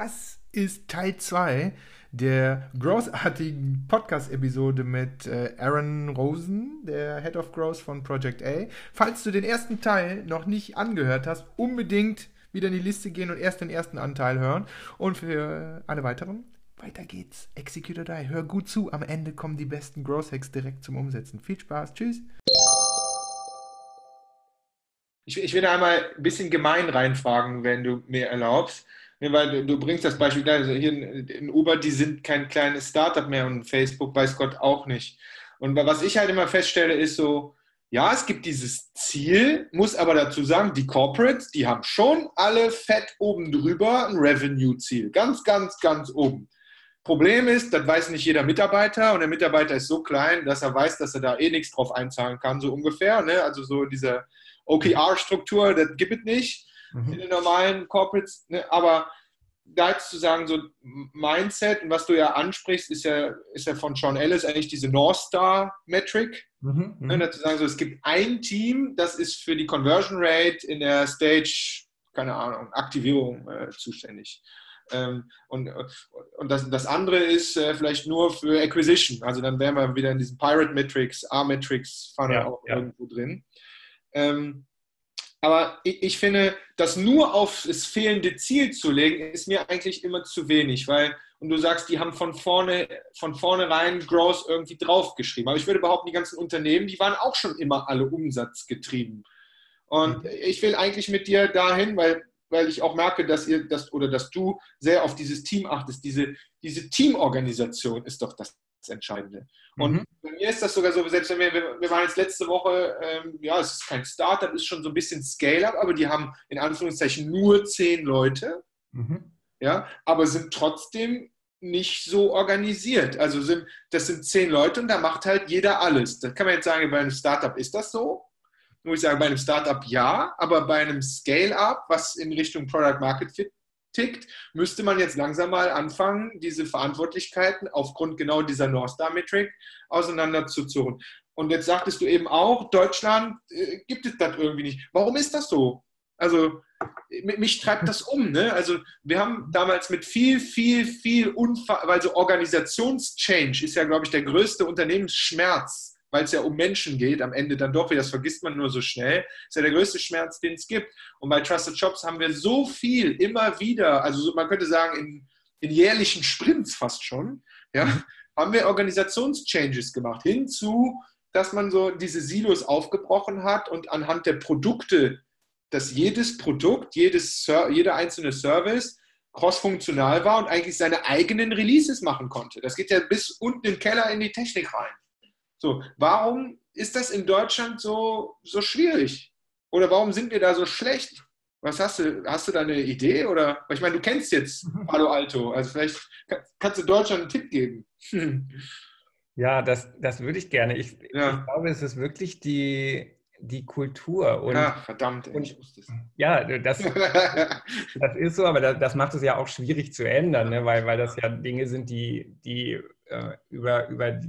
Das ist Teil 2 der großartigen Podcast-Episode mit äh, Aaron Rosen, der Head of Growth von Project A. Falls du den ersten Teil noch nicht angehört hast, unbedingt wieder in die Liste gehen und erst den ersten Anteil hören. Und für alle weiteren, weiter geht's. Execute or Die. Hör gut zu. Am Ende kommen die besten Growth Hacks direkt zum Umsetzen. Viel Spaß. Tschüss. Ich, ich will da einmal ein bisschen gemein reinfragen, wenn du mir erlaubst. Nee, weil du bringst das Beispiel, also hier in Uber, die sind kein kleines Startup mehr und Facebook weiß Gott auch nicht. Und was ich halt immer feststelle, ist so, ja, es gibt dieses Ziel, muss aber dazu sagen, die Corporates, die haben schon alle fett oben drüber ein Revenue-Ziel. Ganz, ganz, ganz oben. Problem ist, das weiß nicht jeder Mitarbeiter und der Mitarbeiter ist so klein, dass er weiß, dass er da eh nichts drauf einzahlen kann, so ungefähr. Ne? Also so diese OKR-Struktur, das gibt es nicht mhm. in den normalen Corporates. Ne? Aber da jetzt zu sagen, so Mindset und was du ja ansprichst, ist ja, ist ja von Sean Ellis eigentlich diese North Star Metric. Mhm. Ne? Mhm. Dazu sagen, so, es gibt ein Team, das ist für die Conversion Rate in der Stage, keine Ahnung, Aktivierung äh, zuständig. Ähm, und und das, das andere ist äh, vielleicht nur für Acquisition. Also dann wären wir wieder in diesem Pirate Metrics, A-Metrics Funnel ja, auch ja. irgendwo drin. Ähm, aber ich, ich, finde, das nur auf das fehlende Ziel zu legen, ist mir eigentlich immer zu wenig, weil, und du sagst, die haben von vorne, von vornherein Growth irgendwie draufgeschrieben. Aber ich würde behaupten, die ganzen Unternehmen, die waren auch schon immer alle umsatzgetrieben. Und mhm. ich will eigentlich mit dir dahin, weil, weil ich auch merke, dass ihr das oder dass du sehr auf dieses Team achtest. Diese, diese Teamorganisation ist doch das das Entscheidende. Und mhm. bei mir ist das sogar so, selbst wenn wir, wir waren jetzt letzte Woche, ähm, ja, es ist kein Startup, ist schon so ein bisschen Scale-up, aber die haben in Anführungszeichen nur zehn Leute, mhm. ja, aber sind trotzdem nicht so organisiert. Also sind, das sind zehn Leute und da macht halt jeder alles. Das kann man jetzt sagen, bei einem Startup ist das so. Muss ich sagen, bei einem Startup ja, aber bei einem Scale-up, was in Richtung Product Market Fit tickt, müsste man jetzt langsam mal anfangen, diese Verantwortlichkeiten aufgrund genau dieser North Star Metric auseinanderzuzurren. Und jetzt sagtest du eben auch, Deutschland äh, gibt es das irgendwie nicht. Warum ist das so? Also mich treibt das um. Ne? Also wir haben damals mit viel, viel, viel Unfall, also Organisationschange ist ja, glaube ich, der größte Unternehmensschmerz weil es ja um Menschen geht, am Ende dann doch, wie das vergisst man nur so schnell, ist ja der größte Schmerz, den es gibt. Und bei Trusted Shops haben wir so viel immer wieder, also man könnte sagen, in, in jährlichen Sprints fast schon, ja, mhm. haben wir Organisationschanges gemacht, hinzu, dass man so diese Silos aufgebrochen hat und anhand der Produkte, dass jedes Produkt, jedes, jeder einzelne Service crossfunktional war und eigentlich seine eigenen Releases machen konnte. Das geht ja bis unten im Keller in die Technik rein. So, warum ist das in Deutschland so, so schwierig? Oder warum sind wir da so schlecht? Was hast du? Hast du da eine Idee? Oder ich meine, du kennst jetzt Palo Alto, also vielleicht kannst du Deutschland einen Tipp geben. Ja, das, das würde ich gerne. Ich, ja. ich glaube, es ist wirklich die, die Kultur. Und, ja, verdammt, und, ich wusste es. Ja, das, das ist so, aber das, das, macht es ja auch schwierig zu ändern, ne? weil, weil das ja Dinge sind, die, die äh, über, über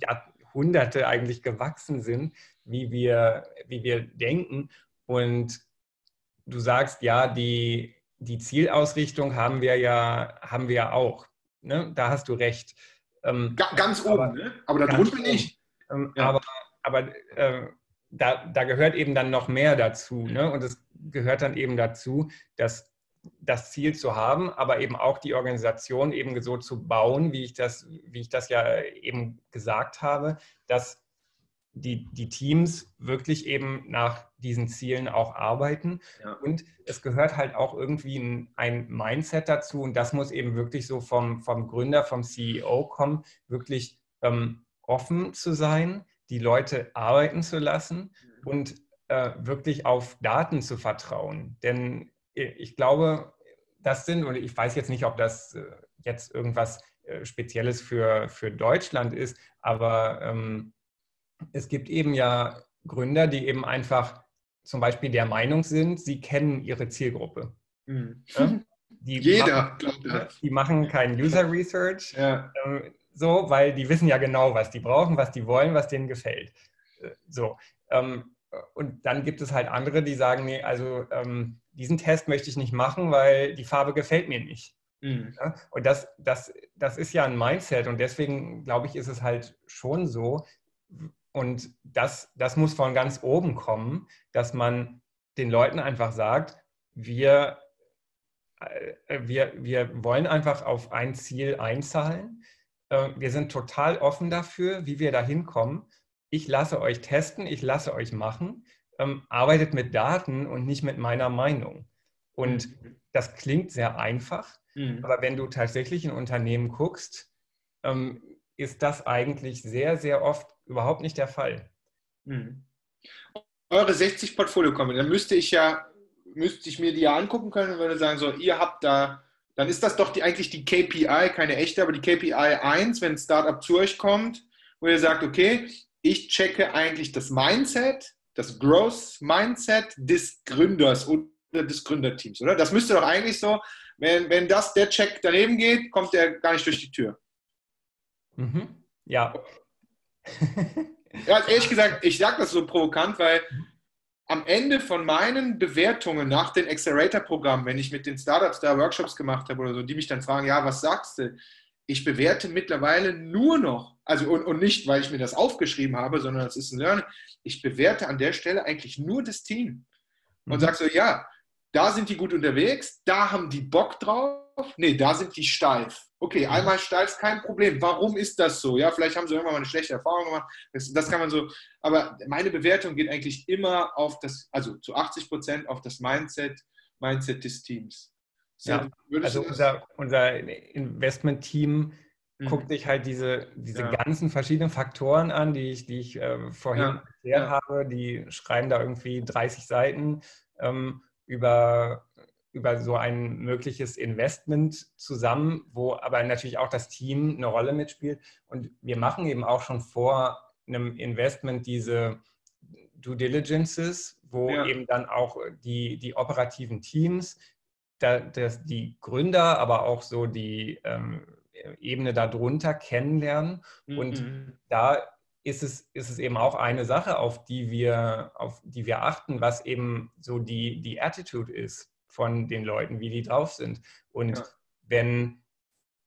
ja, Jahrhunderte eigentlich gewachsen sind, wie wir, wie wir denken. Und du sagst, ja, die, die Zielausrichtung haben wir ja, haben wir ja auch. Ne? Da hast du recht. Ähm, ganz oben, aber, ne? aber darunter nicht. Ähm, ja. Aber, aber äh, da, da gehört eben dann noch mehr dazu. Ne? Und es gehört dann eben dazu, dass das Ziel zu haben, aber eben auch die Organisation eben so zu bauen, wie ich das, wie ich das ja eben gesagt habe, dass die, die Teams wirklich eben nach diesen Zielen auch arbeiten. Ja. Und es gehört halt auch irgendwie ein, ein, Mindset dazu und das muss eben wirklich so vom, vom Gründer, vom CEO kommen, wirklich ähm, offen zu sein, die Leute arbeiten zu lassen mhm. und äh, wirklich auf Daten zu vertrauen. Denn ich glaube, das sind, und ich weiß jetzt nicht, ob das äh, jetzt irgendwas äh, Spezielles für, für Deutschland ist, aber ähm, es gibt eben ja Gründer, die eben einfach zum Beispiel der Meinung sind, sie kennen ihre Zielgruppe. Mhm. Ja? Die Jeder, machen, Die machen kein User Research, ja. ähm, so, weil die wissen ja genau, was die brauchen, was die wollen, was denen gefällt. Äh, so. Ähm, und dann gibt es halt andere, die sagen, nee, also ähm, diesen Test möchte ich nicht machen, weil die Farbe gefällt mir nicht. Mhm. Ja? Und das, das, das ist ja ein Mindset und deswegen glaube ich, ist es halt schon so, und das, das muss von ganz oben kommen, dass man den Leuten einfach sagt, wir, äh, wir, wir wollen einfach auf ein Ziel einzahlen. Äh, wir sind total offen dafür, wie wir da hinkommen. Ich lasse euch testen, ich lasse euch machen. Ähm, arbeitet mit Daten und nicht mit meiner Meinung. Und mhm. das klingt sehr einfach, mhm. aber wenn du tatsächlich in Unternehmen guckst, ähm, ist das eigentlich sehr, sehr oft überhaupt nicht der Fall. Mhm. Eure 60 Portfolio kommen, dann müsste ich ja, müsste ich mir die ja angucken können und würde sagen, so, ihr habt da, dann ist das doch die, eigentlich die KPI, keine echte, aber die KPI 1, wenn ein Startup zu euch kommt, wo ihr sagt, okay, ich checke eigentlich das Mindset, das Growth Mindset des Gründers oder des Gründerteams, oder? Das müsste doch eigentlich so, wenn, wenn das der Check daneben geht, kommt der gar nicht durch die Tür. Mhm. Ja. ja, ehrlich gesagt, ich sage das so provokant, weil am Ende von meinen Bewertungen nach den Accelerator-Programmen, wenn ich mit den Startups da Workshops gemacht habe oder so, die mich dann fragen, ja, was sagst du? Ich bewerte mittlerweile nur noch, also und, und nicht, weil ich mir das aufgeschrieben habe, sondern es ist ein Learning. Ich bewerte an der Stelle eigentlich nur das Team und mhm. sage so, ja, da sind die gut unterwegs, da haben die Bock drauf, nee, da sind die steif. Okay, mhm. einmal steif, kein Problem. Warum ist das so? Ja, vielleicht haben sie irgendwann mal eine schlechte Erfahrung gemacht. Das, das kann man so, aber meine Bewertung geht eigentlich immer auf das, also zu 80 Prozent auf das Mindset, Mindset des Teams. Ja, also unser, unser Investment-Team. Guckt sich halt diese, diese ja. ganzen verschiedenen Faktoren an, die ich, die ich äh, vorhin ja. erklärt ja. habe. Die schreiben da irgendwie 30 Seiten ähm, über über so ein mögliches Investment zusammen, wo aber natürlich auch das Team eine Rolle mitspielt. Und wir machen eben auch schon vor einem Investment diese Due Diligences, wo eben dann auch die, die operativen Teams, da, das, die Gründer, aber auch so die ähm, Ebene darunter kennenlernen. Mhm. Und da ist es, ist es eben auch eine Sache, auf die wir, auf die wir achten, was eben so die, die Attitude ist von den Leuten, wie die drauf sind. Und ja. wenn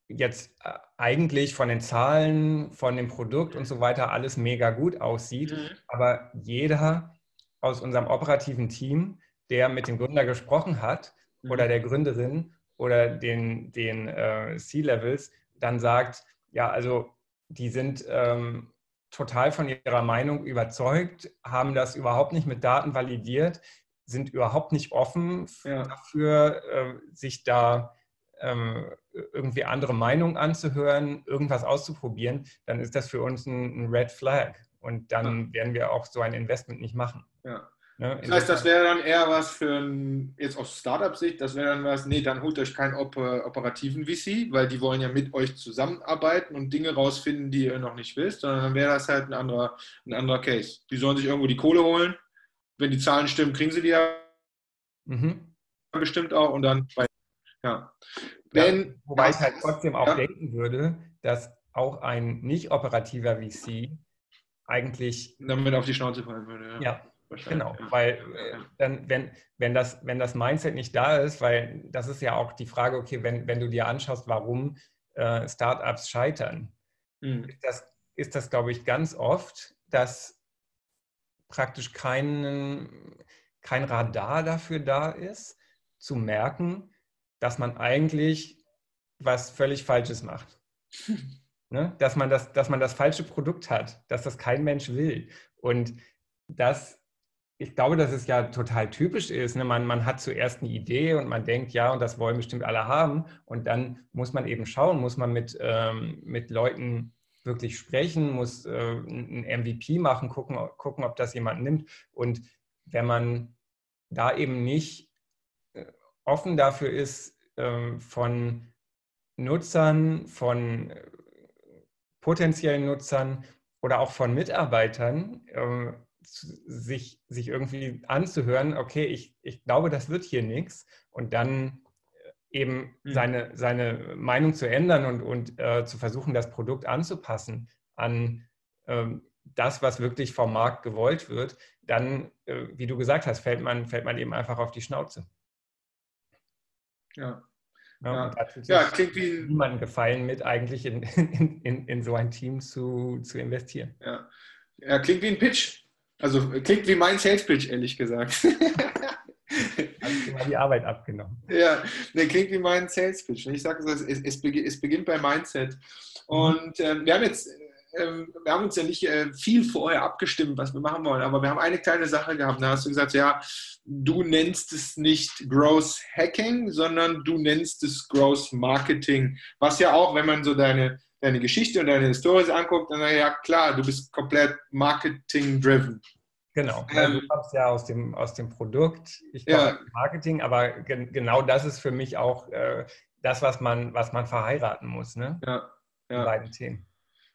jetzt äh, eigentlich von den Zahlen, von dem Produkt und so weiter alles mega gut aussieht, mhm. aber jeder aus unserem operativen Team, der mit dem Gründer gesprochen hat mhm. oder der Gründerin oder den, den äh, C-Levels, dann sagt, ja, also die sind ähm, total von ihrer Meinung überzeugt, haben das überhaupt nicht mit Daten validiert, sind überhaupt nicht offen ja. dafür, äh, sich da ähm, irgendwie andere Meinungen anzuhören, irgendwas auszuprobieren, dann ist das für uns ein, ein Red Flag. Und dann ja. werden wir auch so ein Investment nicht machen. Ja. Ne? Das heißt, das wäre dann eher was für ein, jetzt aus Startup-Sicht, das wäre dann was, nee, dann holt euch keinen operativen VC, weil die wollen ja mit euch zusammenarbeiten und Dinge rausfinden, die ihr noch nicht wisst, sondern dann wäre das halt ein anderer, ein anderer Case. Die sollen sich irgendwo die Kohle holen wenn die Zahlen stimmen, kriegen sie die ja mhm. bestimmt auch und dann ja. Wenn, ja, wobei ich halt trotzdem auch ja. denken würde, dass auch ein nicht operativer VC eigentlich damit auf die Schnauze fallen würde. Ja, ja genau, weil äh, dann, wenn, wenn, das, wenn das Mindset nicht da ist, weil das ist ja auch die Frage, okay, wenn, wenn du dir anschaust, warum äh, Startups scheitern, mhm. ist das, ist das, glaube ich, ganz oft, dass praktisch kein, kein Radar dafür da ist, zu merken, dass man eigentlich was völlig Falsches macht. ne? dass, man das, dass man das falsche Produkt hat, dass das kein Mensch will. Und das, ich glaube, dass es ja total typisch ist. Ne? Man, man hat zuerst eine Idee und man denkt, ja, und das wollen bestimmt alle haben. Und dann muss man eben schauen, muss man mit, ähm, mit Leuten wirklich sprechen, muss äh, ein MVP machen, gucken, gucken, ob das jemand nimmt. Und wenn man da eben nicht äh, offen dafür ist, äh, von Nutzern, von äh, potenziellen Nutzern oder auch von Mitarbeitern, ähm, sich, sich irgendwie anzuhören, okay, ich, ich glaube, das wird hier nichts und dann eben mhm. seine, seine Meinung zu ändern und, und äh, zu versuchen, das Produkt anzupassen an ähm, das, was wirklich vom Markt gewollt wird, dann, äh, wie du gesagt hast, fällt man, fällt man eben einfach auf die Schnauze. Ja. Ja, ja klingt wie niemandem gefallen mit, eigentlich in, in, in, in, so ein Team zu, zu investieren. Ja. ja, klingt wie ein Pitch. Also klingt wie mein Sales Pitch, ehrlich gesagt. Die Arbeit abgenommen. Ja, der klingt wie mein Sales Pitch. Ich sage es, es, es, beginnt bei Mindset. Und äh, wir haben jetzt ähm, wir haben uns ja nicht äh, viel vorher abgestimmt, was wir machen wollen, aber wir haben eine kleine Sache gehabt. Da hast du gesagt, ja, du nennst es nicht Growth Hacking, sondern du nennst es Growth Marketing. Was ja auch, wenn man so deine, deine Geschichte und deine Historie anguckt, dann ja klar, du bist komplett Marketing-driven. Genau. Ähm, du kommst ja aus dem, aus dem Produkt, ich komme ja. Marketing, aber gen genau das ist für mich auch äh, das, was man, was man verheiraten muss, ne? Ja. ja. Die beiden Themen.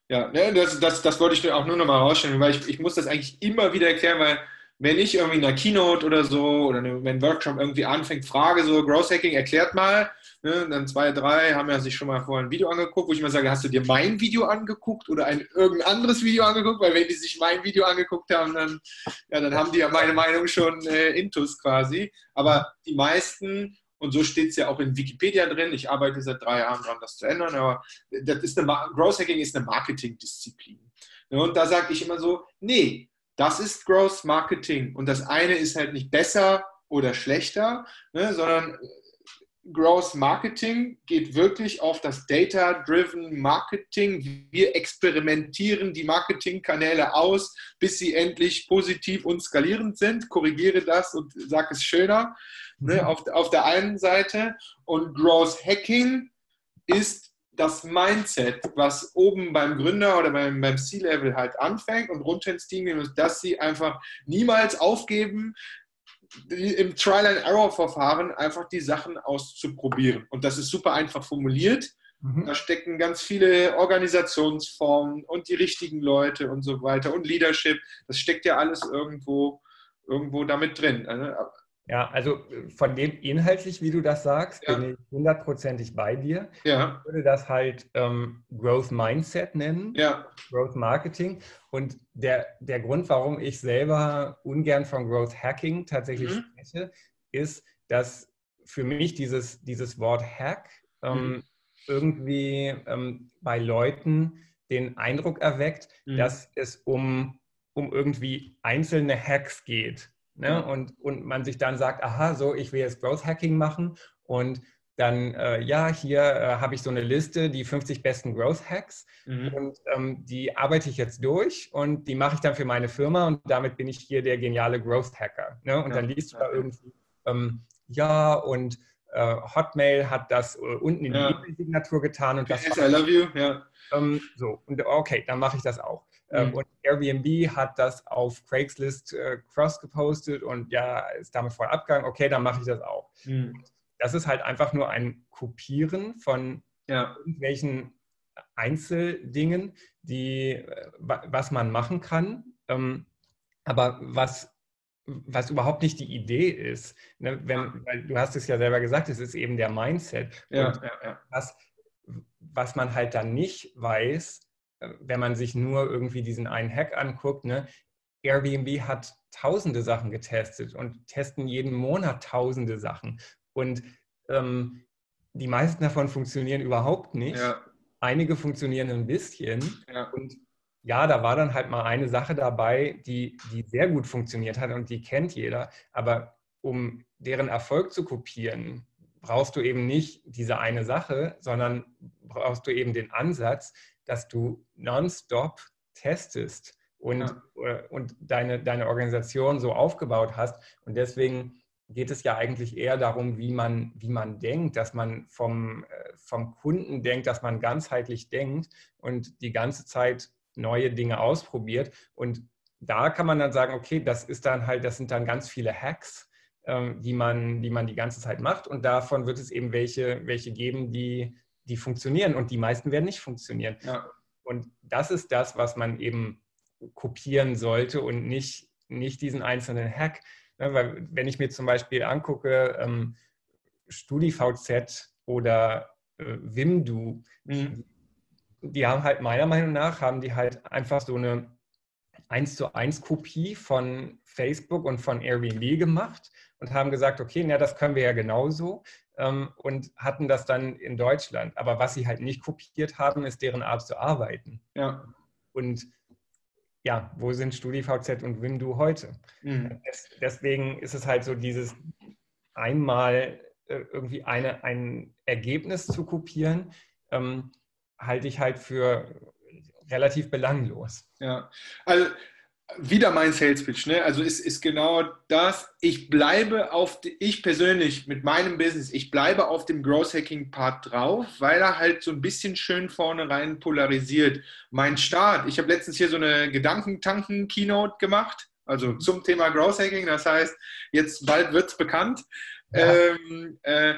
Ja, ne, das, das, das wollte ich auch nur noch mal rausstellen, weil ich, ich muss das eigentlich immer wieder erklären, weil wenn ich irgendwie in einer Keynote oder so oder wenn ein Workshop irgendwie anfängt, frage so, Growth Hacking erklärt mal, ne, dann zwei, drei haben ja sich schon mal vorher ein Video angeguckt, wo ich mal sage, hast du dir mein Video angeguckt oder ein irgendein anderes Video angeguckt? Weil wenn die sich mein Video angeguckt haben, dann, ja, dann haben die ja meine Meinung schon äh, intus quasi. Aber die meisten und so steht es ja auch in Wikipedia drin. Ich arbeite seit drei Jahren daran, das zu ändern. Aber das ist eine, Growth Hacking ist eine Marketingdisziplin. Und da sage ich immer so, nee, das ist Growth Marketing. Und das eine ist halt nicht besser oder schlechter, ne, sondern Growth Marketing geht wirklich auf das Data-Driven Marketing. Wir experimentieren die Marketingkanäle aus, bis sie endlich positiv und skalierend sind. Korrigiere das und sage es schöner. Ne, mhm. auf, auf der einen Seite. Und Growth Hacking ist das Mindset, was oben beim Gründer oder beim, beim C-Level halt anfängt und runter ins Team gehen, ist, dass sie einfach niemals aufgeben, im Trial-and-Error-Verfahren einfach die Sachen auszuprobieren. Und das ist super einfach formuliert. Mhm. Da stecken ganz viele Organisationsformen und die richtigen Leute und so weiter und Leadership. Das steckt ja alles irgendwo, irgendwo damit drin. Ja, also äh, von dem inhaltlich, wie du das sagst, ja. bin ich hundertprozentig bei dir. Ja. Ich würde das halt ähm, Growth Mindset nennen, ja. Growth Marketing. Und der, der Grund, warum ich selber ungern von Growth Hacking tatsächlich mhm. spreche, ist, dass für mich dieses, dieses Wort Hack ähm, mhm. irgendwie ähm, bei Leuten den Eindruck erweckt, mhm. dass es um, um irgendwie einzelne Hacks geht. Ne? Und, und man sich dann sagt, aha, so, ich will jetzt Growth Hacking machen und dann, äh, ja, hier äh, habe ich so eine Liste, die 50 besten Growth Hacks mhm. und ähm, die arbeite ich jetzt durch und die mache ich dann für meine Firma und damit bin ich hier der geniale Growth Hacker. Ne? Und ja. dann liest du da irgendwie, ähm, ja, und äh, Hotmail hat das äh, unten in die E-Mail-Signatur getan und das. Yes, I love you, ja. Ähm, so, und okay, dann mache ich das auch. Ähm, mhm. Und Airbnb hat das auf Craigslist äh, cross gepostet und ja, ist damit voll abgegangen. Okay, dann mache ich das auch. Mhm. Das ist halt einfach nur ein Kopieren von ja. irgendwelchen Einzeldingen, die, äh, was man machen kann. Ähm, aber was was überhaupt nicht die Idee ist. Ne? Wenn, weil du hast es ja selber gesagt, es ist eben der Mindset. Ja, ja, ja. Was, was man halt dann nicht weiß, wenn man sich nur irgendwie diesen einen Hack anguckt, ne? Airbnb hat tausende Sachen getestet und testen jeden Monat tausende Sachen. Und ähm, die meisten davon funktionieren überhaupt nicht. Ja. Einige funktionieren ein bisschen. Ja. Und ja, da war dann halt mal eine Sache dabei, die, die sehr gut funktioniert hat und die kennt jeder. Aber um deren Erfolg zu kopieren, brauchst du eben nicht diese eine Sache, sondern brauchst du eben den Ansatz, dass du nonstop testest und, ja. Äh, und deine, deine Organisation so aufgebaut hast. Und deswegen geht es ja eigentlich eher darum, wie man, wie man denkt, dass man vom, äh, vom Kunden denkt, dass man ganzheitlich denkt und die ganze Zeit neue Dinge ausprobiert. Und da kann man dann sagen, okay, das ist dann halt, das sind dann ganz viele Hacks, ähm, die, man, die man die ganze Zeit macht. Und davon wird es eben welche, welche geben, die, die funktionieren und die meisten werden nicht funktionieren. Ja. Und das ist das, was man eben kopieren sollte und nicht, nicht diesen einzelnen Hack. Ja, weil wenn ich mir zum Beispiel angucke, ähm, StudiVZ oder äh, Wimdu, mhm. die haben halt meiner Meinung nach, haben die halt einfach so eine 1 zu 1 Kopie von Facebook und von Airbnb gemacht und haben gesagt, okay, na, das können wir ja genauso. Ähm, und hatten das dann in Deutschland. Aber was sie halt nicht kopiert haben, ist deren Art zu arbeiten. Ja. Und ja, wo sind StudiVZ und Windu heute? Mhm. deswegen ist es halt so dieses einmal äh, irgendwie eine, ein Ergebnis zu kopieren, ähm, halte ich halt für relativ belanglos. Ja, also wieder mein Sales Pitch, ne? Also ist, ist genau das. Ich bleibe auf, ich persönlich mit meinem Business, ich bleibe auf dem Growth Hacking Part drauf, weil er halt so ein bisschen schön vorne rein polarisiert. Mein Start, ich habe letztens hier so eine Gedankentanken-Keynote gemacht, also zum Thema Growth Hacking. Das heißt, jetzt bald wird es bekannt. Ja. Ähm, äh,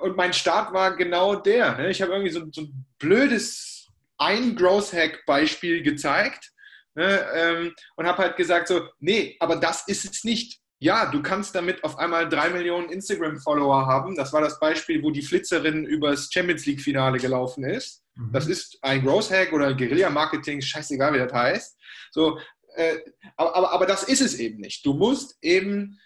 und mein Start war genau der. Ne? Ich habe irgendwie so, so ein blödes ein Growth Hack Beispiel gezeigt Ne, ähm, und habe halt gesagt so, nee, aber das ist es nicht. Ja, du kannst damit auf einmal drei Millionen Instagram-Follower haben. Das war das Beispiel, wo die Flitzerin übers Champions League-Finale gelaufen ist. Mhm. Das ist ein Growth Hack oder Guerilla-Marketing, scheißegal, wie das heißt. So, äh, aber, aber, aber das ist es eben nicht. Du musst eben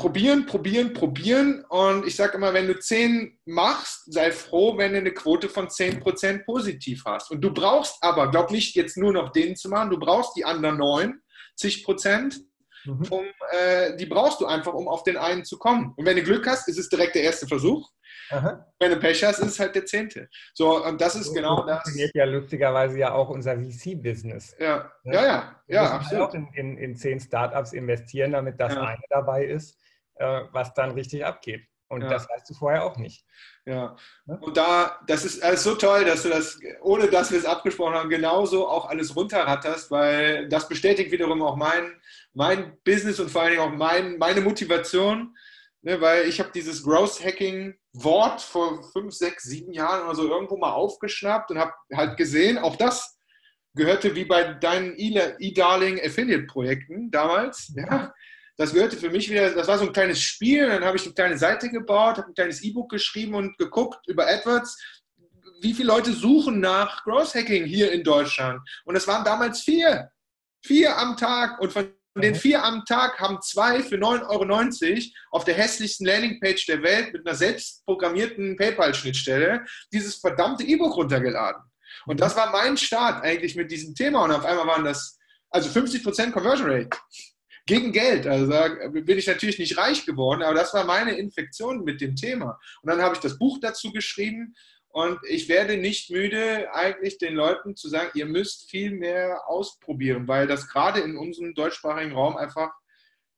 probieren, probieren, probieren. Und ich sage immer, wenn du 10 machst, sei froh, wenn du eine Quote von 10% positiv hast. Und du brauchst aber, glaub nicht jetzt nur noch den zu machen, du brauchst die anderen 90 Prozent. Mhm. Um, äh, die brauchst du einfach, um auf den einen zu kommen. Und wenn du Glück hast, ist es direkt der erste Versuch. Aha. Wenn du Pech hast, ist es halt der zehnte. So, und das ist so genau das. funktioniert ja lustigerweise ja auch unser VC-Business. Ja, ja, ja. ja, ja absolut. auch in, in, in zehn Startups investieren, damit das ja. eine dabei ist äh, was dann richtig abgeht. Und ja. das weißt du vorher auch nicht. Ja. Und da, das ist alles so toll, dass du das, ohne dass wir es abgesprochen haben, genauso auch alles runterratterst, weil das bestätigt wiederum auch mein, mein Business und vor allen Dingen auch mein, meine Motivation, ne, weil ich habe dieses Growth Hacking Wort vor fünf, sechs, sieben Jahren oder so irgendwo mal aufgeschnappt und habe halt gesehen, auch das gehörte wie bei deinen E-Darling Affiliate Projekten damals, ja, das gehörte für mich wieder, das war so ein kleines Spiel, dann habe ich eine kleine Seite gebaut, habe ein kleines E-Book geschrieben und geguckt über AdWords, wie viele Leute suchen nach Growth Hacking hier in Deutschland. Und es waren damals vier. Vier am Tag. Und von den mhm. vier am Tag haben zwei für 9,90 Euro auf der hässlichsten Landingpage der Welt mit einer selbstprogrammierten PayPal-Schnittstelle dieses verdammte E-Book runtergeladen. Und das war mein Start eigentlich mit diesem Thema. Und auf einmal waren das also 50% Conversion Rate gegen Geld. Also bin ich natürlich nicht reich geworden, aber das war meine Infektion mit dem Thema. Und dann habe ich das Buch dazu geschrieben und ich werde nicht müde, eigentlich den Leuten zu sagen, ihr müsst viel mehr ausprobieren, weil das gerade in unserem deutschsprachigen Raum einfach,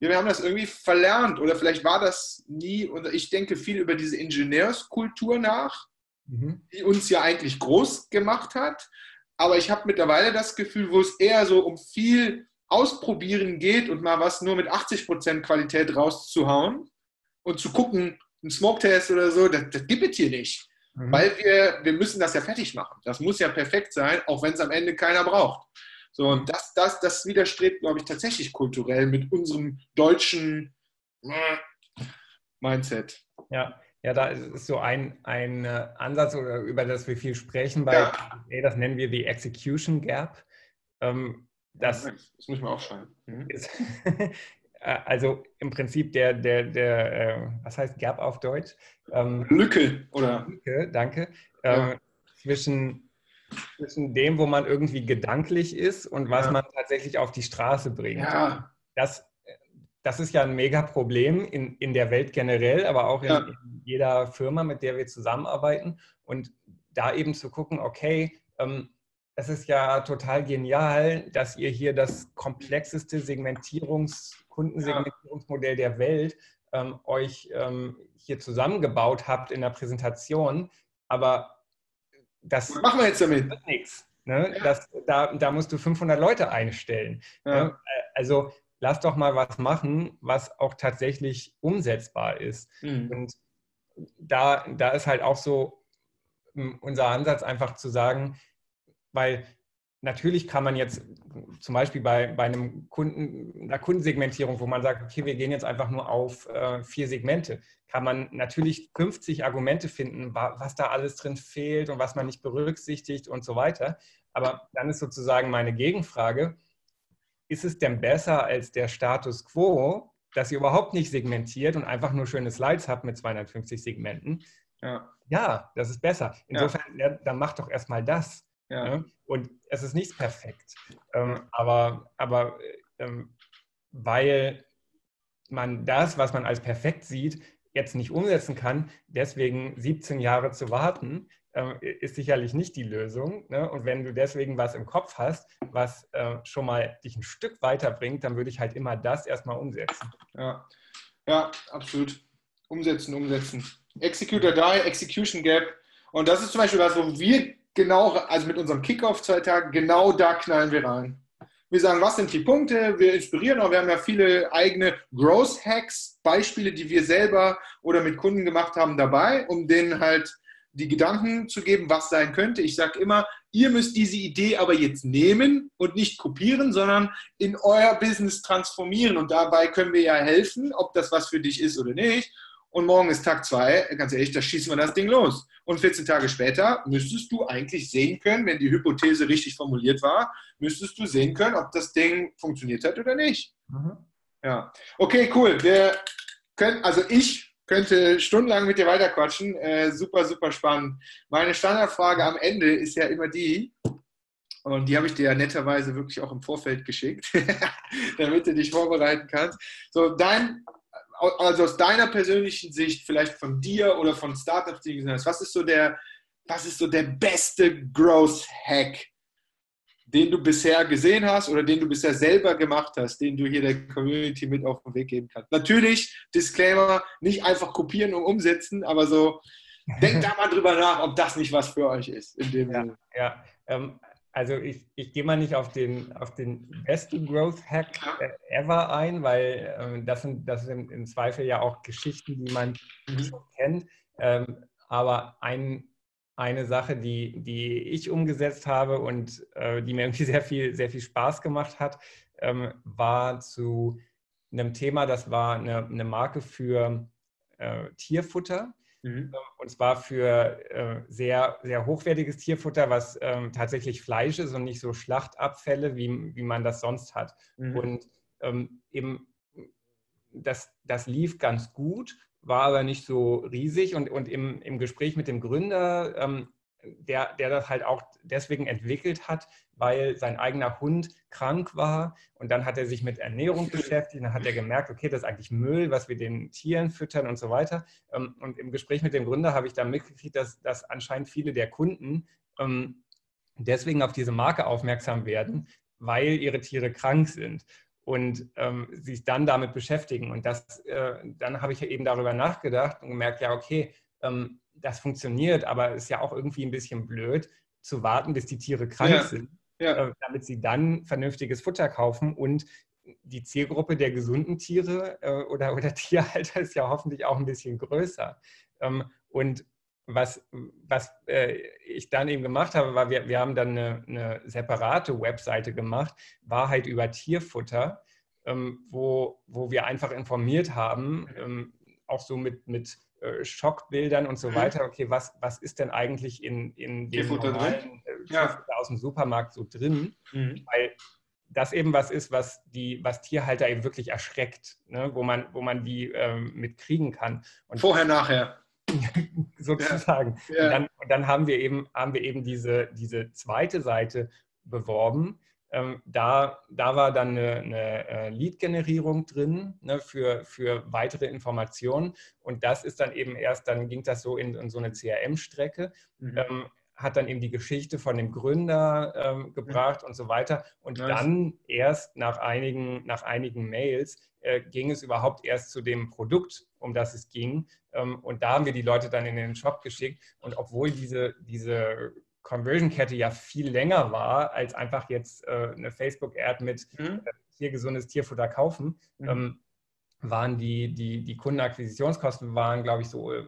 wir haben das irgendwie verlernt oder vielleicht war das nie, und ich denke viel über diese Ingenieurskultur nach, mhm. die uns ja eigentlich groß gemacht hat. Aber ich habe mittlerweile das Gefühl, wo es eher so um viel Ausprobieren geht und mal was nur mit 80% Qualität rauszuhauen und zu gucken, ein Smoke-Test oder so, das, das gibt es hier nicht. Mhm. Weil wir, wir müssen das ja fertig machen. Das muss ja perfekt sein, auch wenn es am Ende keiner braucht. So, und das, das, das widerstrebt, glaube ich, tatsächlich kulturell mit unserem deutschen äh, Mindset. Ja, ja, da ist so ein, ein äh, Ansatz, über das wir viel sprechen bei, ja. das nennen wir die Execution Gap. Ähm, das, das muss ich mal aufschreiben. Mhm. Ist, äh, also im Prinzip der, der, der äh, was heißt Gap auf Deutsch? Ähm, Lücke, oder? Lücke, danke. Ja. Ähm, zwischen, zwischen dem, wo man irgendwie gedanklich ist und was ja. man tatsächlich auf die Straße bringt. Ja. Das, das ist ja ein Mega-Problem in, in der Welt generell, aber auch in, ja. in jeder Firma, mit der wir zusammenarbeiten. Und da eben zu gucken, okay, ähm, es ist ja total genial, dass ihr hier das komplexeste Segmentierungs-, Kundensegmentierungsmodell der Welt ähm, euch ähm, hier zusammengebaut habt in der Präsentation. Aber das Was machen wir jetzt damit? wird nichts. Ne? Ja. Das, da, da musst du 500 Leute einstellen. Ja. Ne? Also lass doch mal was machen, was auch tatsächlich umsetzbar ist. Mhm. Und da, da ist halt auch so unser Ansatz einfach zu sagen, weil natürlich kann man jetzt zum Beispiel bei, bei einem Kunden, einer Kundensegmentierung, wo man sagt, okay, wir gehen jetzt einfach nur auf äh, vier Segmente, kann man natürlich 50 Argumente finden, was da alles drin fehlt und was man nicht berücksichtigt und so weiter. Aber dann ist sozusagen meine Gegenfrage, ist es denn besser als der Status quo, dass ihr überhaupt nicht segmentiert und einfach nur schöne Slides habt mit 250 Segmenten. Ja, ja das ist besser. Insofern, ja. dann macht doch erstmal das. Ja. Ne? Und es ist nichts perfekt. Ähm, aber aber ähm, weil man das, was man als perfekt sieht, jetzt nicht umsetzen kann, deswegen 17 Jahre zu warten, äh, ist sicherlich nicht die Lösung. Ne? Und wenn du deswegen was im Kopf hast, was äh, schon mal dich ein Stück weiterbringt, dann würde ich halt immer das erstmal umsetzen. Ja, ja absolut. Umsetzen, umsetzen. Executor Die, Execution Gap. Und das ist zum Beispiel was, wo wir genau, also mit unserem Kickoff zwei Tagen, genau da knallen wir rein. Wir sagen, was sind die Punkte? Wir inspirieren auch. Wir haben ja viele eigene Growth Hacks, Beispiele, die wir selber oder mit Kunden gemacht haben, dabei, um denen halt die Gedanken zu geben, was sein könnte. Ich sage immer, ihr müsst diese Idee aber jetzt nehmen und nicht kopieren, sondern in euer Business transformieren. Und dabei können wir ja helfen, ob das was für dich ist oder nicht und morgen ist Tag zwei, ganz ehrlich, da schießen wir das Ding los. Und 14 Tage später müsstest du eigentlich sehen können, wenn die Hypothese richtig formuliert war, müsstest du sehen können, ob das Ding funktioniert hat oder nicht. Mhm. Ja. Okay, cool. Wir können, also ich könnte stundenlang mit dir weiterquatschen. Äh, super, super spannend. Meine Standardfrage am Ende ist ja immer die, und die habe ich dir ja netterweise wirklich auch im Vorfeld geschickt, damit du dich vorbereiten kannst. So, dein also aus deiner persönlichen Sicht, vielleicht von dir oder von Startups, die du gesehen hast, was ist so der, was ist so der beste Growth Hack, den du bisher gesehen hast oder den du bisher selber gemacht hast, den du hier der Community mit auf den Weg geben kannst? Natürlich, Disclaimer, nicht einfach kopieren und umsetzen, aber so, denkt da mal drüber nach, ob das nicht was für euch ist. Ja, ja. Ähm, also ich, ich gehe mal nicht auf den, auf den besten Growth Hack äh, ever ein, weil ähm, das sind, das sind im Zweifel ja auch Geschichten, die man mhm. schon kennt. Ähm, aber ein, eine Sache, die, die ich umgesetzt habe und äh, die mir irgendwie sehr viel, sehr viel Spaß gemacht hat, ähm, war zu einem Thema, das war eine, eine Marke für äh, Tierfutter. Mhm. Ähm, und zwar für äh, sehr, sehr hochwertiges Tierfutter, was ähm, tatsächlich Fleisch ist und nicht so Schlachtabfälle, wie, wie man das sonst hat. Mhm. Und ähm, eben das, das lief ganz gut, war aber nicht so riesig. Und, und im, im Gespräch mit dem Gründer ähm, der, der das halt auch deswegen entwickelt hat, weil sein eigener Hund krank war und dann hat er sich mit Ernährung beschäftigt, dann hat er gemerkt, okay, das ist eigentlich Müll, was wir den Tieren füttern und so weiter. Ähm, und im Gespräch mit dem Gründer habe ich dann mitgekriegt, dass, dass anscheinend viele der Kunden ähm, deswegen auf diese Marke aufmerksam werden, weil ihre Tiere krank sind und ähm, sich dann damit beschäftigen. Und das, äh, dann habe ich eben darüber nachgedacht und gemerkt, ja, okay, ähm, das funktioniert, aber es ist ja auch irgendwie ein bisschen blöd, zu warten, bis die Tiere krank ja. sind, ja. Äh, damit sie dann vernünftiges Futter kaufen und die Zielgruppe der gesunden Tiere äh, oder, oder Tierhalter ist ja hoffentlich auch ein bisschen größer. Ähm, und was, was äh, ich dann eben gemacht habe, war, wir, wir haben dann eine, eine separate Webseite gemacht, Wahrheit über Tierfutter, ähm, wo, wo wir einfach informiert haben, ähm, auch so mit, mit äh, Schockbildern und so mhm. weiter. Okay, was, was ist denn eigentlich in, in dem normalen äh, ja. aus dem Supermarkt so drin? Mhm. Weil das eben was ist, was die, was Tierhalter eben wirklich erschreckt, ne? wo, man, wo man die ähm, mit kriegen kann. Und Vorher, nachher. sozusagen. Ja. Ja. Und, dann, und, dann, haben wir eben, haben wir eben diese, diese zweite Seite beworben, ähm, da, da war dann eine, eine äh, Lead-Generierung drin ne, für, für weitere Informationen. Und das ist dann eben erst, dann ging das so in, in so eine CRM-Strecke. Mhm. Ähm, hat dann eben die Geschichte von dem Gründer ähm, gebracht mhm. und so weiter. Und nice. dann erst nach einigen, nach einigen Mails äh, ging es überhaupt erst zu dem Produkt, um das es ging. Ähm, und da haben wir die Leute dann in den Shop geschickt. Und obwohl diese, diese Conversion-Kette ja viel länger war, als einfach jetzt äh, eine Facebook-Ad mit mhm. äh, hier gesundes Tierfutter kaufen, mhm. ähm, waren die, die, die Kundenakquisitionskosten waren, glaube ich, so äh,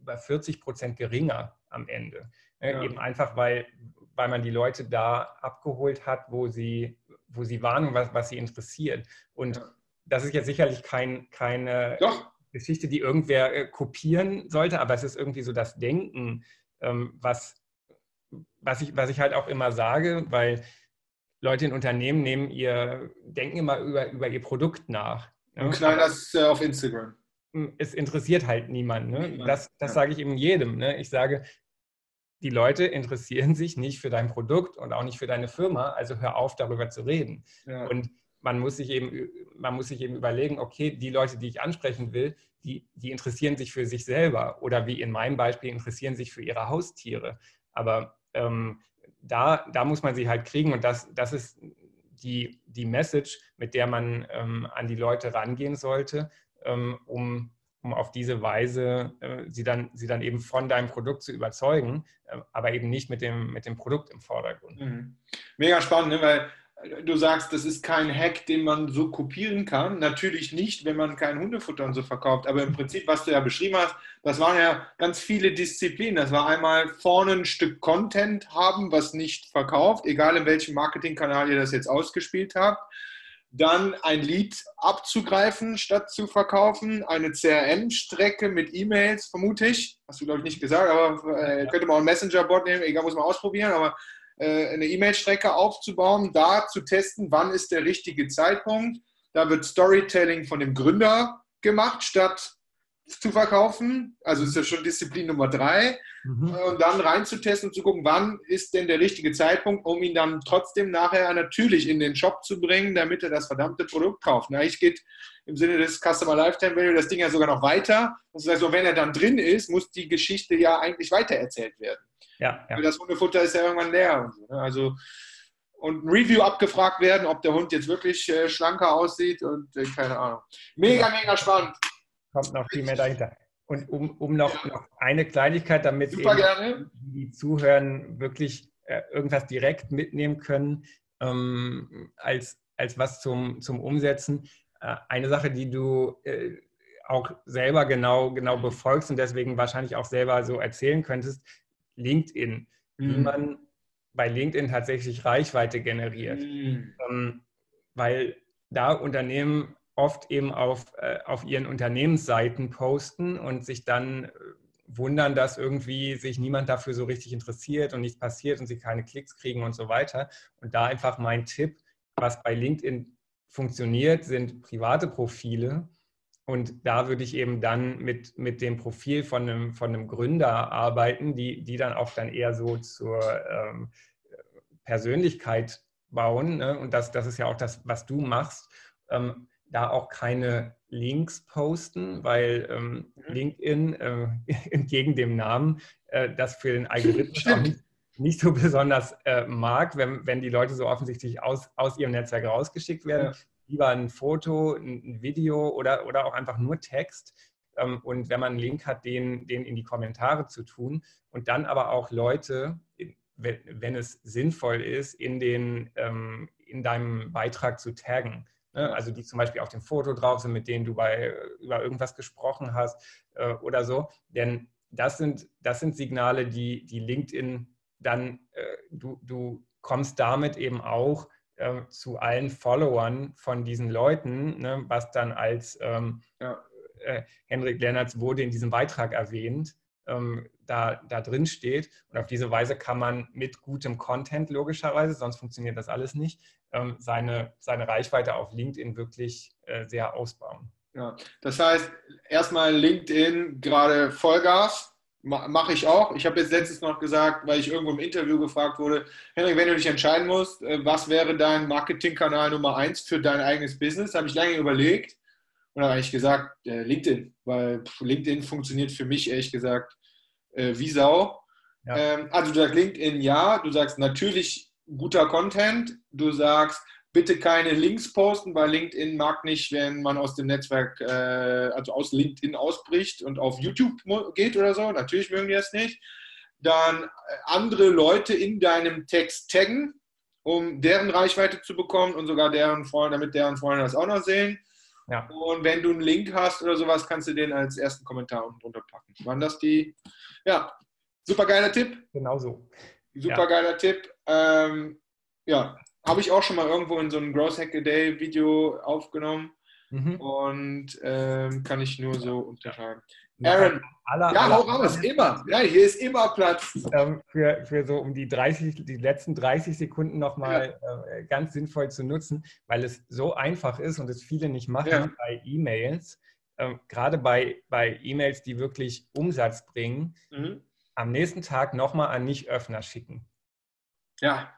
über 40 Prozent geringer am Ende. Äh, ja. Eben einfach, weil, weil man die Leute da abgeholt hat, wo sie, wo sie waren und was, was sie interessiert. Und ja. das ist jetzt sicherlich kein, keine Doch. Geschichte, die irgendwer äh, kopieren sollte, aber es ist irgendwie so das Denken, ähm, was was ich, was ich halt auch immer sage, weil Leute in Unternehmen nehmen ihr, denken immer über, über ihr Produkt nach. Und knall das äh, auf Instagram. Es interessiert halt niemanden. Ne? Das, das ja. sage ich eben jedem. Ne? Ich sage, die Leute interessieren sich nicht für dein Produkt und auch nicht für deine Firma, also hör auf, darüber zu reden. Ja. Und man muss sich eben, man muss sich eben überlegen, okay, die Leute, die ich ansprechen will, die, die interessieren sich für sich selber oder wie in meinem Beispiel interessieren sich für ihre Haustiere. Aber ähm, da, da muss man sie halt kriegen und das, das ist die, die Message, mit der man ähm, an die Leute rangehen sollte, ähm, um, um auf diese Weise äh, sie, dann, sie dann eben von deinem Produkt zu überzeugen, äh, aber eben nicht mit dem, mit dem Produkt im Vordergrund. Mhm. Mega spannend, ne? weil du sagst, das ist kein Hack, den man so kopieren kann. Natürlich nicht, wenn man kein Hundefutter und so verkauft. Aber im Prinzip, was du ja beschrieben hast, das waren ja ganz viele Disziplinen. Das war einmal vorne ein Stück Content haben, was nicht verkauft, egal in welchem Marketingkanal ihr das jetzt ausgespielt habt. Dann ein Lead abzugreifen, statt zu verkaufen. Eine CRM-Strecke mit E-Mails, vermute ich. Hast du, glaube ich, nicht gesagt, aber äh, könnte man auch ein Messenger-Bot nehmen. Egal, muss man ausprobieren. Aber eine E-Mail-Strecke aufzubauen, da zu testen, wann ist der richtige Zeitpunkt. Da wird Storytelling von dem Gründer gemacht, statt zu verkaufen. Also ist ja schon Disziplin Nummer drei. Mhm. Äh, und dann reinzutesten und zu gucken, wann ist denn der richtige Zeitpunkt, um ihn dann trotzdem nachher natürlich in den Shop zu bringen, damit er das verdammte Produkt kauft. Na, ich geht im Sinne des Customer Lifetime Value das Ding ja sogar noch weiter. Das heißt, wenn er dann drin ist, muss die Geschichte ja eigentlich weitererzählt werden. Ja, ja. Das Hundefutter ist ja irgendwann leer. Und so, ne? Also und ein Review abgefragt werden, ob der Hund jetzt wirklich äh, schlanker aussieht und äh, keine Ahnung. Mega, mega spannend. Kommt noch viel mehr dahinter. Und um, um noch, ja. noch eine Kleinigkeit, damit die zuhören, wirklich äh, irgendwas direkt mitnehmen können, ähm, als, als was zum, zum Umsetzen. Äh, eine Sache, die du äh, auch selber genau, genau befolgst und deswegen wahrscheinlich auch selber so erzählen könntest, LinkedIn, mhm. wie man bei LinkedIn tatsächlich Reichweite generiert. Mhm. Ähm, weil da Unternehmen oft eben auf, äh, auf ihren Unternehmensseiten posten und sich dann äh, wundern, dass irgendwie sich niemand dafür so richtig interessiert und nichts passiert und sie keine Klicks kriegen und so weiter. Und da einfach mein Tipp, was bei LinkedIn funktioniert, sind private Profile, und da würde ich eben dann mit, mit dem Profil von einem, von einem Gründer arbeiten, die, die dann auch dann eher so zur ähm, Persönlichkeit bauen. Ne? Und das, das ist ja auch das, was du machst. Ähm, da auch keine Links posten, weil ähm, mhm. LinkedIn äh, entgegen dem Namen äh, das für den Algorithmus auch nicht, nicht, so besonders äh, mag, wenn, wenn die Leute so offensichtlich aus, aus ihrem Netzwerk rausgeschickt werden. Ja lieber ein Foto, ein Video oder, oder auch einfach nur Text. Ähm, und wenn man einen Link hat, den, den in die Kommentare zu tun und dann aber auch Leute, wenn, es sinnvoll ist, in, den, ähm, in deinem Beitrag zu taggen. Ne? Also die zum Beispiel auf dem Foto drauf sind, mit denen du bei, über irgendwas gesprochen hast äh, oder so. Denn das sind, das sind Signale, die, die LinkedIn dann, äh, du, du kommst damit eben auch äh, zu allen Followern von diesen Leuten, ne, was dann als ähm, ja. äh, Henrik Lennertz wurde in diesem Beitrag erwähnt, ähm, da, da drin steht. Und auf diese Weise kann man mit gutem Content logischerweise, sonst funktioniert das alles nicht, ähm, seine, seine Reichweite auf LinkedIn wirklich äh, sehr ausbauen. Ja, das heißt, erstmal LinkedIn gerade Vollgas, Mache ich auch. Ich habe jetzt letztens noch gesagt, weil ich irgendwo im Interview gefragt wurde, Henrik, wenn du dich entscheiden musst, äh, was wäre dein Marketingkanal Nummer eins für dein eigenes Business, habe ich lange überlegt und habe eigentlich gesagt, äh, LinkedIn, weil LinkedIn funktioniert für mich ehrlich gesagt äh, wie Sau. Ja. Ähm, also du sagst LinkedIn ja, du sagst natürlich guter Content, du sagst bitte keine Links posten, weil LinkedIn mag nicht, wenn man aus dem Netzwerk, äh, also aus LinkedIn ausbricht und auf YouTube geht oder so. Natürlich mögen die das nicht. Dann äh, andere Leute in deinem Text taggen, um deren Reichweite zu bekommen und sogar deren Freunde, damit deren Freunde das auch noch sehen. Ja. Und wenn du einen Link hast oder sowas, kannst du den als ersten Kommentar unten drunter packen. Waren das die? Ja, super geiler Tipp. Genau so. Super ja. geiler Tipp. Ähm, ja, habe ich auch schon mal irgendwo in so einem Growth Hack a Day Video aufgenommen mhm. und ähm, kann ich nur so unterschreiben. Aaron, aller, ja, hau raus, immer. Ja, hier ist immer Platz. Ähm, für, für so um die 30, die letzten 30 Sekunden nochmal ja. äh, ganz sinnvoll zu nutzen, weil es so einfach ist und es viele nicht machen ja. bei E-Mails. Ähm, gerade bei, bei E-Mails, die wirklich Umsatz bringen, mhm. am nächsten Tag nochmal an Nicht-Öffner schicken. Ja.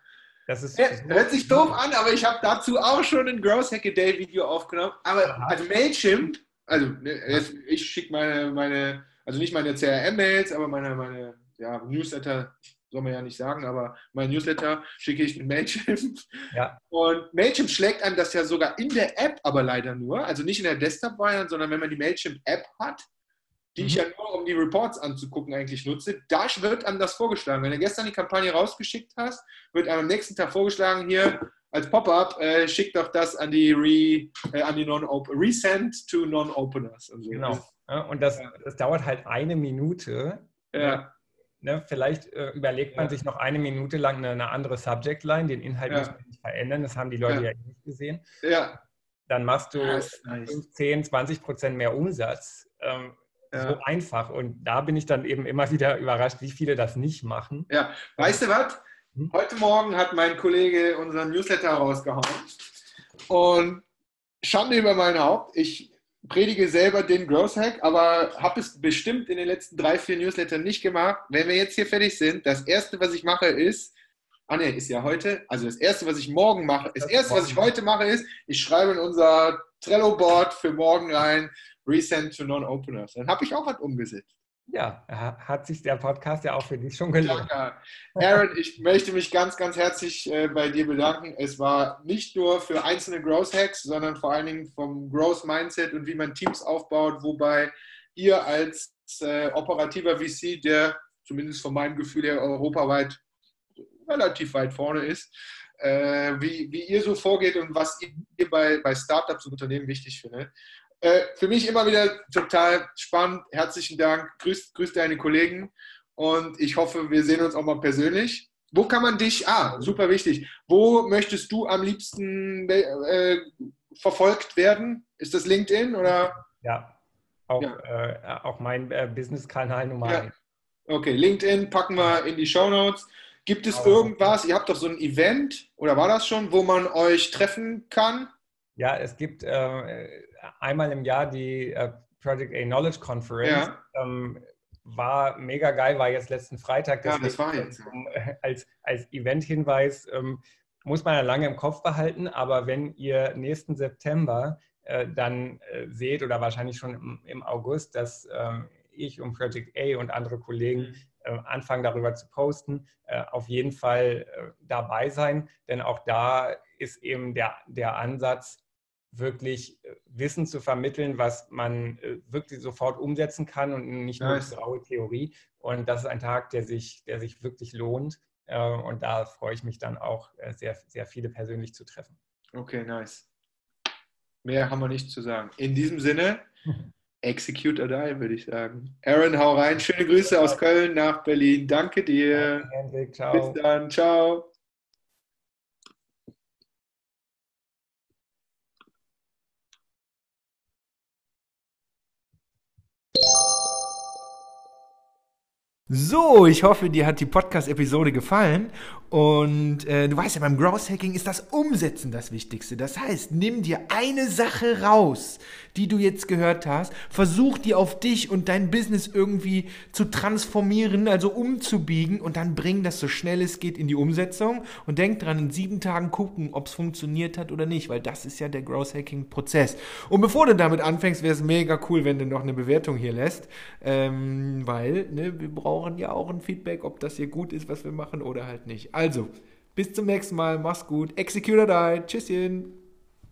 Das ist ja, hört sich doof an, aber ich habe dazu auch schon ein Growth Hack a Day Video aufgenommen. Aber Aha. also Mailchimp, also ne, ich schicke meine, meine also nicht meine CRM-Mails, aber meine, meine ja, Newsletter, soll man ja nicht sagen, aber mein Newsletter schicke ich mit Mailchimp. Ja. Und Mailchimp schlägt einem das ja sogar in der App, aber leider nur, also nicht in der Desktop-Variante, sondern wenn man die Mailchimp-App hat, die mhm. ich ja nur, um die Reports anzugucken, eigentlich nutze, da wird einem das vorgeschlagen. Wenn du gestern die Kampagne rausgeschickt hast, wird einem am nächsten Tag vorgeschlagen, hier als Pop-up, äh, schick doch das an die, Re, äh, an die Non-Open, Resend to Non-Openers. So. Genau. Ja, und das, das dauert halt eine Minute. Ja. Ne, vielleicht äh, überlegt man ja. sich noch eine Minute lang eine, eine andere Subject Line, den Inhalt ja. muss man nicht verändern, das haben die Leute ja, ja nicht gesehen. Ja. Dann machst du nice. 10, 20 Prozent mehr Umsatz. Ähm, so einfach. Und da bin ich dann eben immer wieder überrascht, wie viele das nicht machen. Ja, weißt du was? Hm? Heute Morgen hat mein Kollege unseren Newsletter rausgehauen. Und Schande über mein Haupt. Ich predige selber den Growth Hack, aber habe es bestimmt in den letzten drei, vier Newslettern nicht gemacht. Wenn wir jetzt hier fertig sind, das erste, was ich mache, ist, ah ne, ist ja heute, also das erste, was ich morgen mache, das erste, was ich heute mache, ist, ich schreibe in unser Trello-Board für morgen rein, Resend to Non-Openers. Dann habe ich auch was umgesetzt. Ja, hat sich der Podcast ja auch für dich schon gelohnt. Danke. Aaron, ich möchte mich ganz, ganz herzlich äh, bei dir bedanken. Es war nicht nur für einzelne Growth Hacks, sondern vor allen Dingen vom Growth Mindset und wie man Teams aufbaut, wobei ihr als äh, operativer VC, der zumindest von meinem Gefühl her europaweit relativ weit vorne ist, äh, wie, wie ihr so vorgeht und was ihr bei, bei Startups und Unternehmen wichtig findet. Äh, für mich immer wieder total spannend. Herzlichen Dank. Grüß, grüß deine Kollegen und ich hoffe, wir sehen uns auch mal persönlich. Wo kann man dich, ah, super wichtig, wo möchtest du am liebsten äh, verfolgt werden? Ist das LinkedIn oder? Ja, auch, ja. Äh, auch mein äh, Business-Kanal Nummer ja. 1. Okay, LinkedIn packen wir in die Show Notes. Gibt es irgendwas, ihr habt doch so ein Event, oder war das schon, wo man euch treffen kann? Ja, es gibt äh, einmal im Jahr die äh, Project A Knowledge Conference. Ja. Ähm, war mega geil, war jetzt letzten Freitag. Ja, das war jetzt. Um, als, als Event-Hinweis ähm, muss man ja lange im Kopf behalten, aber wenn ihr nächsten September äh, dann äh, seht oder wahrscheinlich schon im, im August, dass ähm, ich und Project A und andere Kollegen mhm. äh, anfangen darüber zu posten, äh, auf jeden Fall äh, dabei sein, denn auch da ist eben der, der Ansatz, wirklich äh, Wissen zu vermitteln, was man äh, wirklich sofort umsetzen kann und nicht nur nice. graue Theorie. Und das ist ein Tag, der sich, der sich wirklich lohnt. Äh, und da freue ich mich dann auch sehr, sehr viele persönlich zu treffen. Okay, nice. Mehr haben wir nicht zu sagen. In diesem Sinne, execute or die, würde ich sagen. Aaron, hau rein. Schöne Grüße aus Köln nach Berlin. Danke dir. Danke. Bis dann. Ciao. So, ich hoffe, dir hat die Podcast-Episode gefallen. Und äh, du weißt ja, beim Growth Hacking ist das Umsetzen das Wichtigste. Das heißt, nimm dir eine Sache raus, die du jetzt gehört hast, versuch die auf dich und dein Business irgendwie zu transformieren, also umzubiegen und dann bring das so schnell es geht in die Umsetzung und denk dran, in sieben Tagen gucken, ob es funktioniert hat oder nicht, weil das ist ja der Growth Hacking Prozess. Und bevor du damit anfängst, wäre es mega cool, wenn du noch eine Bewertung hier lässt, ähm, weil ne, wir brauchen ja auch ein Feedback, ob das hier gut ist, was wir machen oder halt nicht. Also, bis zum nächsten Mal. Mach's gut. Execute die. Tschüsschen.